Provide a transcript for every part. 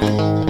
Thank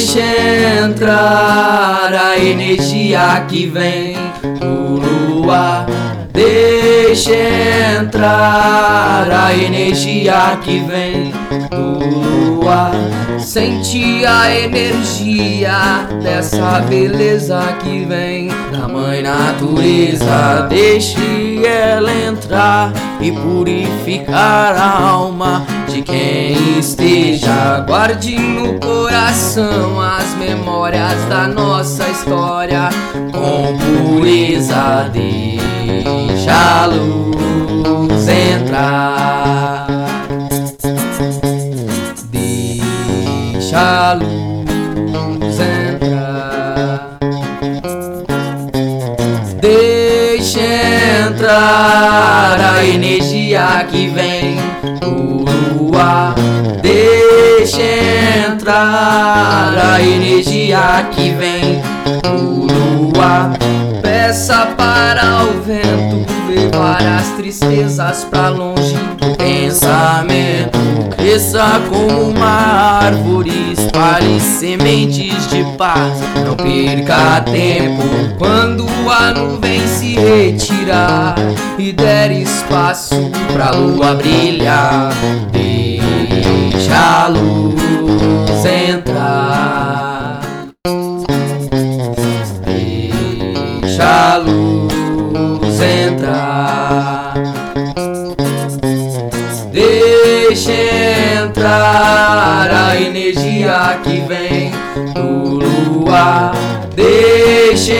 Deixa entrar a energia que vem do luar. Deixa entrar a energia que vem do luar. Sente a energia dessa beleza que vem da mãe natureza. Deixe ela entrar e purificar a alma de quem esteja. Guarde no coração as memórias da nossa história com pureza. Deixa a luz entrar. Deixa a luz entrar. Deixa entrar a energia que vem do luar. Deixa entrar a energia que vem do luar. Peça para o vento levar as tristezas pra longe do pensamento. Cresça como uma árvore, espalhe sementes de paz. Não perca tempo quando a nuvem se retirar e der espaço pra lua brilhar. Deixa a luz Deixa entrar a energia que vem do luar. Deixa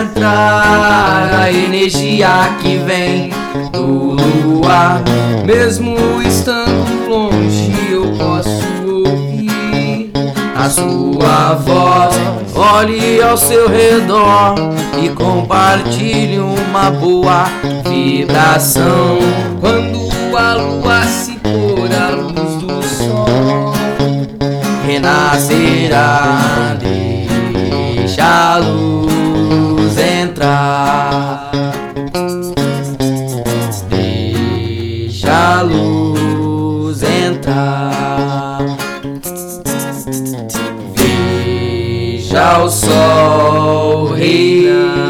entrar a energia que vem do luar. Mesmo estando longe, eu posso ouvir a sua voz. Olhe ao seu redor e compartilhe uma boa vibração. Quando a lua se renascerá. Deixa a luz entrar. Deixa a luz entrar. Veja o sol reinar.